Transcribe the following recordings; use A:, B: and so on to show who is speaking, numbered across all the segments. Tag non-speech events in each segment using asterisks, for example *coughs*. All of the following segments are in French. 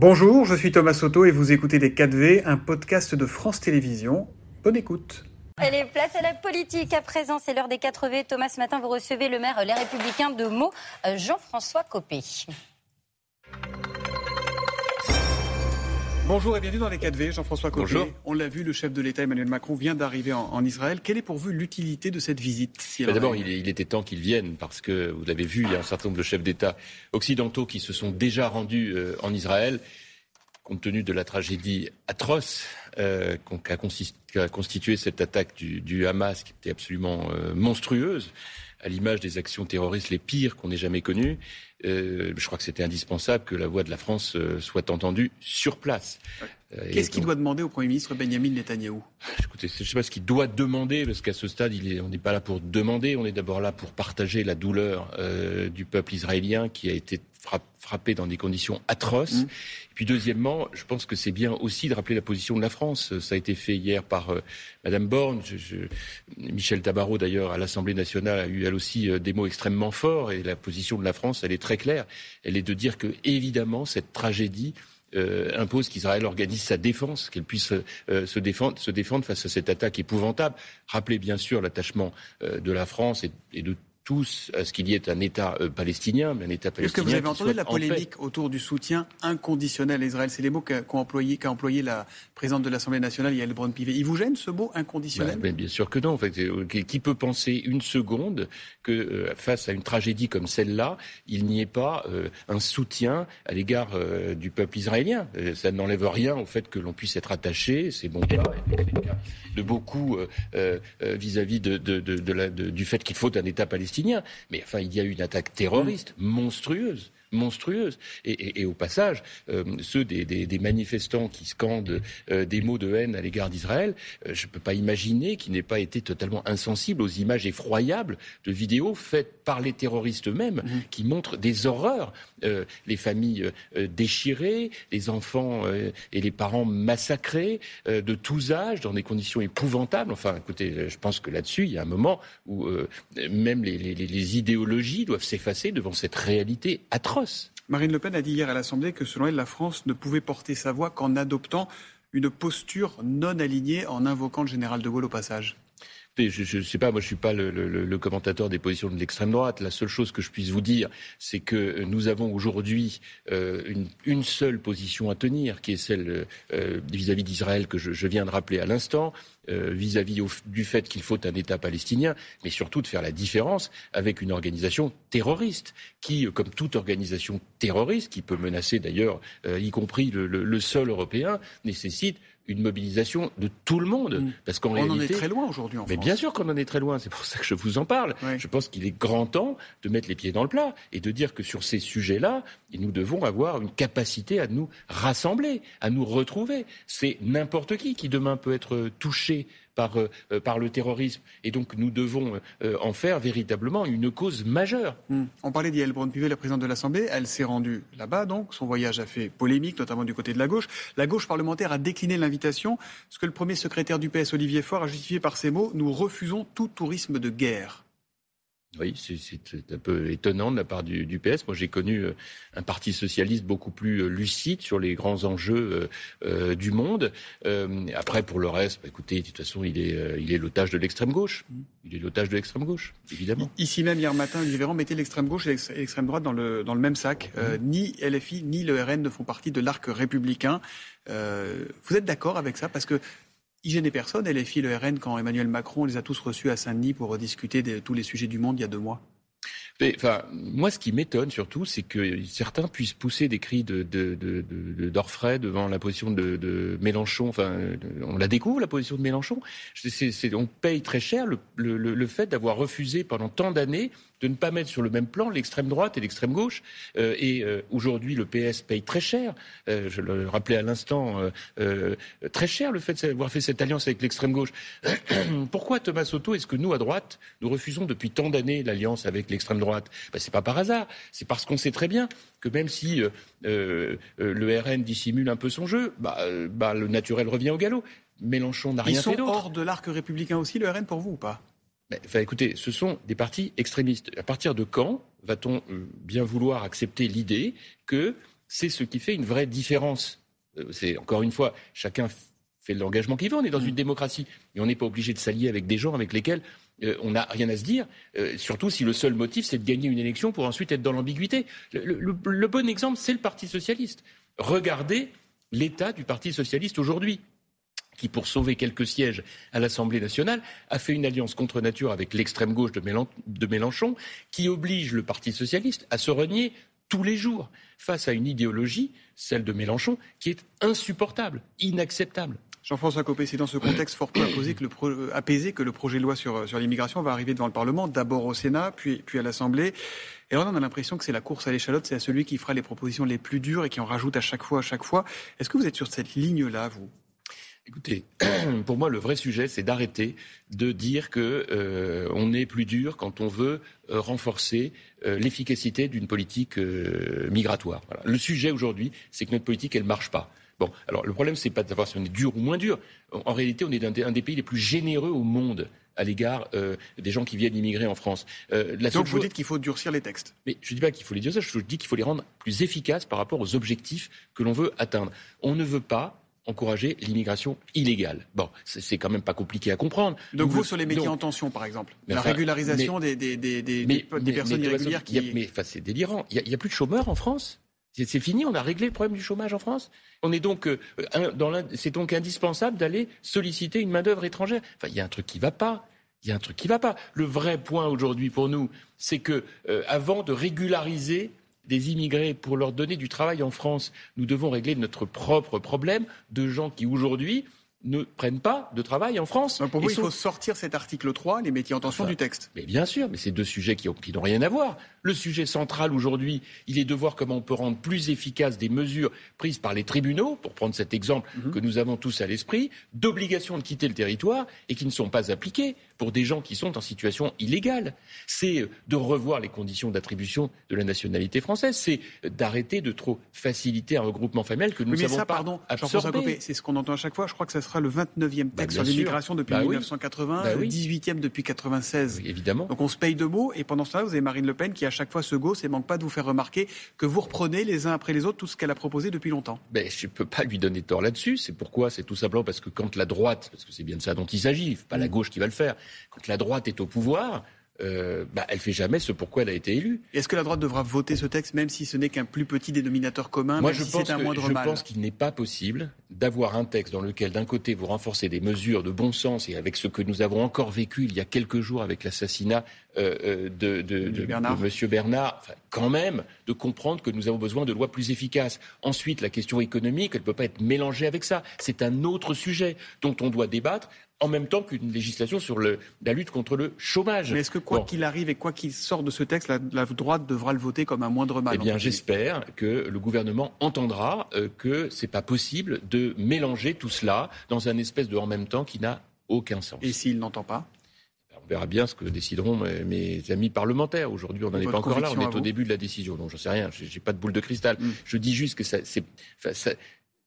A: Bonjour, je suis Thomas Soto et vous écoutez Les 4V, un podcast de France Télévisions. Bonne écoute.
B: Allez, place à la politique. À présent, c'est l'heure des 4V. Thomas, ce matin, vous recevez le maire Les Républicains de Meaux, Jean-François Copé.
A: Bonjour et bienvenue dans les 4V, Jean-François Copé. Bonjour. On l'a vu, le chef de l'État Emmanuel Macron vient d'arriver en, Israël. Quelle est pour vous l'utilité de cette visite
C: bah, D'abord, il, il, était temps qu'il vienne parce que vous l'avez vu, il y a un certain nombre de chefs d'État occidentaux qui se sont déjà rendus euh, en Israël compte tenu de la tragédie atroce euh, qu'a constitué cette attaque du, Hamas, qui était absolument euh, monstrueuse, à l'image des actions terroristes les pires qu'on ait jamais connues. Euh, je crois que c'était indispensable que la voix de la France euh, soit entendue sur place.
A: Euh, Qu'est-ce qu'il doit demander au Premier ministre Benjamin Netanyahou?
C: Écoutez, je ne sais pas ce qu'il doit demander, parce qu'à ce stade, il est, on n'est pas là pour demander, on est d'abord là pour partager la douleur du peuple israélien qui a été frappé dans des conditions atroces. Mmh. Et puis deuxièmement, je pense que c'est bien aussi de rappeler la position de la France. Ça a été fait hier par euh, Madame Borne. Je, Michel Tabarot, d'ailleurs, à l'Assemblée nationale, a eu elle aussi des mots extrêmement forts. Et la position de la France, elle est très claire. Elle est de dire que, évidemment, cette tragédie euh, impose qu'Israël organise sa défense, qu'elle puisse euh, se, défendre, se, défendre, face à cette attaque épouvantable. Rappelez bien sûr l'attachement euh, de la France et, et de tous à ce qu'il y ait un État euh, palestinien, mais un État palestinien.
A: Est-ce que vous avez entendu la polémique autour du soutien inconditionnel à Israël? C'est les mots qu'a employé, employé, la présidente de l'Assemblée nationale, Yael Braun-Pivet. Il vous gêne ce mot inconditionnel?
C: Bah, Bien sûr que non. En fait, euh, qui peut penser une seconde que euh, face à une tragédie comme celle-là, il n'y ait pas un soutien à l'égard du peuple israélien? Ça n'enlève rien au fait que l'on puisse être attaché, c'est bon cas, de beaucoup vis-à-vis de, du fait qu'il faut un État palestinien mais enfin, il y a eu une attaque terroriste monstrueuse monstrueuse. Et, au passage, euh, ceux des, manifestants qui scandent euh, des mots de haine à l'égard d'Israël, euh, je ne peux pas imaginer qu'ils n'aient pas été totalement insensibles aux images effroyables de vidéos faites par les terroristes eux-mêmes, mmh. qui montrent des horreurs. les familles déchirées, les enfants et les parents massacrés de tous âges, dans des conditions épouvantables. Enfin, écoutez, je pense que là-dessus, il y a un moment où même les idéologies doivent s'effacer devant cette réalité atroce.
A: Marine Le Pen a dit hier à l'Assemblée que selon elle, la France ne pouvait porter sa voix qu'en adoptant une posture non alignée en invoquant le général de Gaulle au passage.
C: Je ne sais pas, moi je suis pas le, commentateur des positions de l'extrême droite. La seule chose que je puisse vous dire, c'est que nous avons aujourd'hui euh, une, seule position à tenir, qui est celle euh, vis-à-vis d'Israël que je, viens de rappeler à l'instant. Euh, vis-à-vis du fait qu'il faut un État palestinien, mais surtout de faire la différence avec une organisation terroriste qui, euh, comme toute organisation terroriste, qui peut menacer d'ailleurs, euh, y compris le, sol européen, nécessite une mobilisation de tout le monde.
A: Mm. Parce qu'en on en est très loin aujourd'hui en
C: mais bien sûr qu'on en est très loin. C'est pour ça que je vous en parle. Je pense qu'il est grand temps de mettre les pieds dans le plat et de dire que sur ces sujets-là, nous devons avoir une capacité à nous rassembler, à nous retrouver. C'est n'importe qui qui demain peut être touché par, euh, euh, par le terrorisme. Et donc nous devons euh, en faire véritablement une cause majeure.
A: Hmm. On parlait d'Yael Braun-Pivet, la présidente de l'Assemblée. Elle s'est rendue là-bas, donc. Son voyage a fait polémique, notamment du côté de la gauche. La gauche parlementaire a décliné l'invitation. Ce que le premier secrétaire du PS, Olivier Faure, a justifié par ces mots Nous refusons tout tourisme de guerre.
C: Oui, c'est un peu étonnant de la part du, PS. Moi, j'ai connu euh, un parti socialiste beaucoup plus euh, lucide sur les grands enjeux euh, du monde. après, pour le reste, bah, écoutez, de toute façon, il est, il est l'otage de l'extrême gauche. Il est l'otage de l'extrême gauche, évidemment.
A: Ici même, hier matin, Olivier Véran mettait l'extrême gauche et l'extrême droite dans le, dans le même sac. Mmh. ni LFI ni le RN ne font partie de l'arc républicain. vous êtes d'accord avec ça? Parce que il gênait personne, LFI, le RN, quand Emmanuel Macron les a tous reçus à Saint-Denis pour discuter de tous les sujets du monde il y a deux mois
C: enfin, moi, ce qui m'étonne surtout, c'est que certains puissent pousser des cris de, d'orfraie devant la position de, Mélenchon. Enfin, on la découvre, la position de Mélenchon. on paye très cher le fait d'avoir refusé pendant tant d'années de ne pas mettre sur le même plan l'extrême droite et l'extrême gauche. Euh, et euh, aujourd'hui, le PS paye très cher. Euh, je le rappelais à l'instant, très cher le fait d'avoir fait cette alliance avec l'extrême gauche. *coughs* Pourquoi Thomas Soto est-ce que nous à droite nous refusons depuis tant d'années l'alliance avec l'extrême droite? Ben, C'est pas par hasard. C'est parce qu'on sait très bien que même si le RN dissimule un peu son jeu, bah, bah, le naturel revient au galop. Mélenchon n'a rien fait d'autre.
A: hors de l'arc républicain aussi, le RN pour vous ou pas?
C: Enfin, écoutez, ce sont des partis extrémistes. À partir de quand va-t-on euh, bien vouloir accepter l'idée que c'est ce qui fait une vraie différence? Euh, c'est encore une fois, chacun fait l'engagement qu'il veut. On est dans une démocratie, et on n'est pas obligé de s'allier avec des gens avec lesquels euh, on n'a rien à se dire, euh, surtout si le seul motif c'est de gagner une élection pour ensuite être dans l'ambiguïté. Le, bon exemple, c'est le Parti socialiste. Regardez l'état du Parti socialiste aujourd'hui qui, pour sauver quelques sièges à l'Assemblée nationale, a fait une alliance contre nature avec l'extrême gauche de Mélenchon, qui oblige le Parti socialiste à se renier tous les jours face à une idéologie, celle de Mélenchon, qui est insupportable, inacceptable.
A: Jean-François Copé, c'est dans ce contexte fort peu apaisé que le, projet de loi sur, l'immigration va arriver devant le Parlement, d'abord au Sénat, puis, puis à l'Assemblée. Et on a l'impression que c'est la course à l'échalote, c'est à celui qui fera les propositions les plus dures et qui en rajoute à chaque fois, à chaque fois. Est-ce que vous êtes sur cette ligne-là, vous?
C: Écoutez, *clears throat* pour moi, le vrai sujet, c'est d'arrêter de dire que euh, on est plus dur quand on veut euh, renforcer euh, l'efficacité d'une politique migratoire. Le sujet aujourd'hui, c'est que notre politique, elle marche pas. Bon, alors le problème, c'est pas de savoir si on est dur ou moins dur. En, réalité, on est un des, pays les plus généreux au monde à l'égard euh, des gens qui viennent immigrer en France.
A: Euh, Donc vous dites qu'il faut durcir les textes
C: Mais je ne dis pas qu'il faut les durcir, je dis qu'il faut les rendre plus efficaces par rapport aux objectifs que l'on veut atteindre. On ne veut pas encourager l'immigration illégale. Bon, c'est quand même pas compliqué à comprendre.
A: Donc vous, sur les métiers en tension, par exemple, la régularisation des, des, des, des, personnes irrégulières qui...
C: mais c'est délirant. Il n'y a, a, plus de chômeurs en France c'est fini, on a réglé le problème du chômage en France. On est donc, euh, c'est donc indispensable d'aller solliciter une main-d'œuvre étrangère. Enfin, il y a un truc qui ne va pas. Il y a un truc qui ne va pas. Le vrai point aujourd'hui pour nous, c'est que euh, avant de régulariser des immigrés pour leur donner du travail en France, nous devons régler notre propre problème de gens qui aujourd'hui ne prennent pas de travail en France.
A: pour vous, il faut sortir cet article 3, les métiers en tension du texte.
C: Mais bien sûr, mais c'est deux sujets qui n'ont rien à voir. Le sujet central aujourd'hui, il est de voir comment on peut rendre plus efficaces des mesures prises par les tribunaux, pour prendre cet exemple mhm. que nous avons tous à l'esprit, d'obligation de quitter le territoire et qui ne sont pas appliquées pour des gens qui sont en situation illégale. C'est de revoir les conditions d'attribution de la nationalité française. C'est d'arrêter de trop faciliter un regroupement familial que nous
A: oui,
C: mais ça,
A: pas pardon, C'est ce qu'on entend à chaque fois. Je crois que ça sera le 29e bah, texte sur l'immigration depuis 1980, bah le 18e depuis 96.
C: évidemment.
A: Donc on se paye de mots et pendant ce temps-là, vous avez Marine Le Pen qui à chaque fois se gausse et manque pas de vous faire remarquer que vous reprenez les uns après les autres tout ce qu'elle a proposé depuis longtemps.
C: Ben, je ne peux pas lui donner tort là-dessus. C'est pourquoi C'est tout simplement parce que quand la droite, parce que c'est bien de ça dont il s'agit, pas la mm. gauche qui va le faire, quand la droite est au pouvoir, euh, bah, elle fait jamais ce pourquoi elle a été élue.
A: Est-ce que la droite devra voter ce texte, même si ce n'est qu'un plus petit dénominateur commun,
C: Moi,
A: je
C: si pense
A: un moindre
C: je pense qu'il n'est pas possible d'avoir un texte dans lequel, d'un côté, vous renforcez des mesures de bon sens, et avec ce que nous avons encore vécu il y a quelques jours avec l'assassinat euh, euh de, de, de, Bernard. Monsieur Bernard, quand même, de comprendre que nous avons besoin de lois plus efficaces. Ensuite, la question économique, elle ne peut pas être mélangée avec ça. C'est un autre sujet dont on doit débattre en même temps qu'une législation sur le, la lutte contre le chômage.
A: Mais est-ce que quoi qu'il arrive et quoi qu'il sorte de ce texte, la, droite devra le voter comme un moindre mal
C: Eh bien, j'espère que le gouvernement entendra euh, que c'est pas possible de mélanger tout cela dans un espèce de en même temps qui n'a aucun sens.
A: Et s'il n'entend pas?
C: On verra bien ce que décideront mes, amis parlementaires. Aujourd'hui, on n'en est pas encore là. On est au début de la décision. Donc, je ne sais rien. Je n'ai pas de boule de cristal. Mm. Je dis juste que ça, c'est, ça,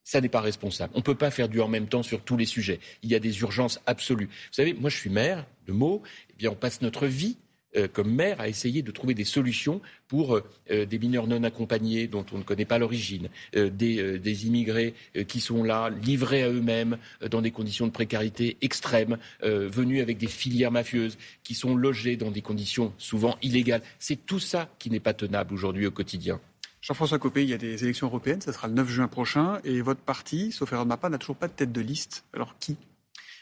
C: ça n'est pas responsable. On ne peut pas faire du en même temps sur tous les sujets. Il y a des urgences absolues. Vous savez, moi je suis maire de Meaux, eh bien on passe notre vie euh, comme maire à essayer de trouver des solutions pour euh, euh, des mineurs non accompagnés dont on ne connaît pas l'origine, des, des, immigrés qui sont là, livrés à eux-mêmes, dans des conditions de précarité extrêmes, venus avec des filières mafieuses, qui sont logés dans des conditions souvent illégales. C'est tout ça qui n'est pas tenable aujourd'hui au quotidien.
A: Jean-François Copé, il y a des élections européennes, ça sera le 9 juin prochain, et votre parti, sauf erreur n'a toujours pas de tête de liste. Alors qui?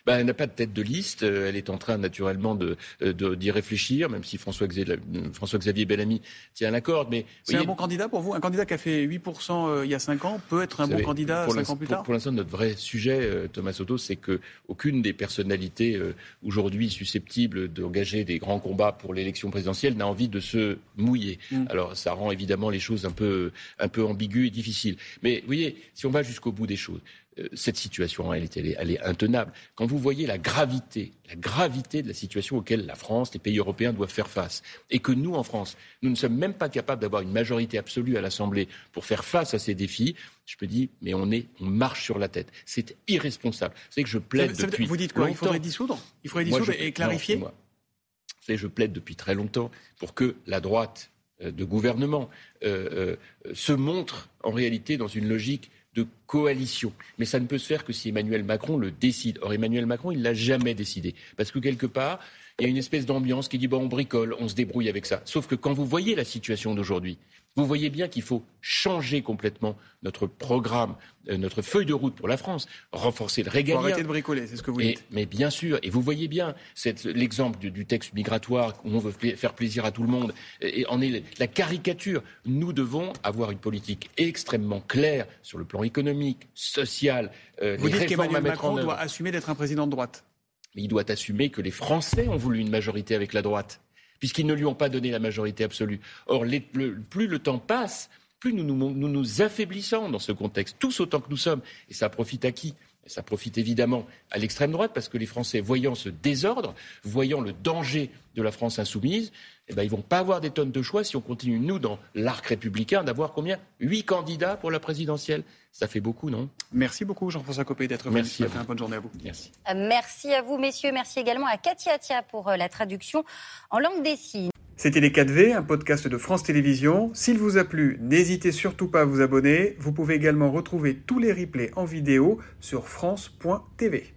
C: Ben, elle n'a pas de tête de liste. Euh, elle est en train naturellement de, euh, d'y réfléchir, même si François Xavier, François Xavier Bellamy tient la corde. Mais
A: c'est un bon candidat pour vous? Un candidat qui a fait 8% euh, il y a 5 ans peut être un bon candidat 5 ans plus tard?
C: Pour, l'instant, notre vrai sujet, Thomas Soto, c'est que aucune des personnalités aujourd'hui susceptibles d'engager des grands combats pour l'élection présidentielle n'a envie de se mouiller. Mm. Alors, ça rend évidemment les choses un peu, un peu ambiguës et difficiles. Mais vous voyez, si on va jusqu'au bout des choses, euh, cette situation, elle est, elle, est, intenable. Quand vous voyez la gravité, la gravité de la situation auquel la France, les pays européens doivent faire face, et que nous, en France, nous ne sommes même pas capables d'avoir une majorité absolue à l'Assemblée pour faire face à ces défis, je me dis, mais on est, on marche sur la tête. C'est irresponsable. C'est que je plaide depuis.
A: Vous dites quoi? Il faudrait dissoudre? Il faudrait dissoudre et clarifier
C: je plaide depuis très longtemps pour que la droite de gouvernement se montrent en réalité dans une logique de coalition. Mais ça ne peut se faire que si Emmanuel Macron le décide. Or, Emmanuel Macron, il l'a jamais décidé. Parce que quelque part, il y a une espèce d'ambiance qui dit bon, on bricole, on se débrouille avec ça. Sauf que quand vous voyez la situation d'aujourd'hui, vous voyez bien qu'il faut changer complètement notre programme, euh, notre feuille de route pour la France, renforcer le régalien.
A: arrêter de bricoler, c'est ce que vous dites.
C: mais bien sûr, et vous voyez bien l'exemple du, texte migratoire où on veut faire plaisir à tout le monde, et en est la caricature. Nous devons avoir une politique extrêmement claire sur le plan économique, social.
A: Euh, vous dites qu'Emmanuel Macron doit assumer d'être un président de droite.
C: Mais il doit assumer que les Français ont voulu une majorité avec la droite puisqu'ils ne lui ont pas donné la majorité absolue. Or, plus le temps passe, plus nous nous, affaiblissons dans ce contexte, tous autant que nous sommes. Et ça profite à qui? Ça profite évidemment à l'extrême droite parce que les Français, voyant ce désordre, voyant le danger de la France insoumise, eh ben, ils vont pas avoir des tonnes de choix si on continue, nous, dans l'arc républicain, d'avoir combien? Huit candidats pour la présidentielle. Ça fait beaucoup, non?
A: Merci beaucoup, Jean-François Copé, d'être venu. Merci. Une bonne journée à vous.
C: Merci.
B: Euh, merci à vous, messieurs. Merci également à Katia Tia pour euh, la traduction en langue des signes.
A: C'était Les 4V, un podcast de France Télévisions. S'il vous a plu, n'hésitez surtout pas à vous abonner. Vous pouvez également retrouver tous les replays en vidéo sur France.tv.